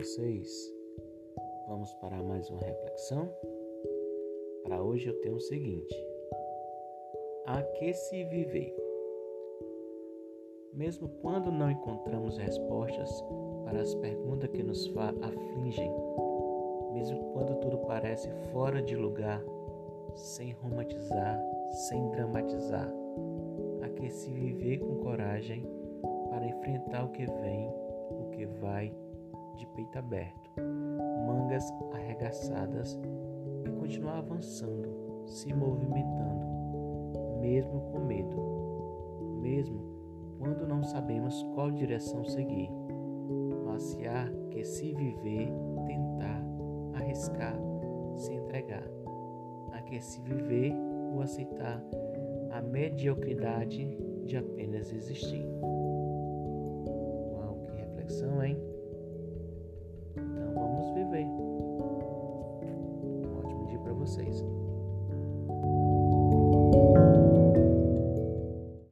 vocês? Vamos para mais uma reflexão? Para hoje eu tenho o seguinte: A que se viver? Mesmo quando não encontramos respostas para as perguntas que nos afligem, mesmo quando tudo parece fora de lugar, sem romantizar, sem dramatizar, a que se viver com coragem para enfrentar o que vem, vai, de peito aberto, mangas arregaçadas e continuar avançando, se movimentando, mesmo com medo, mesmo quando não sabemos qual direção seguir. Mas se há que se viver, tentar, arriscar, se entregar. Há que se viver ou aceitar a mediocridade de apenas existir. Hein? Então vamos viver. Um ótimo dia para vocês.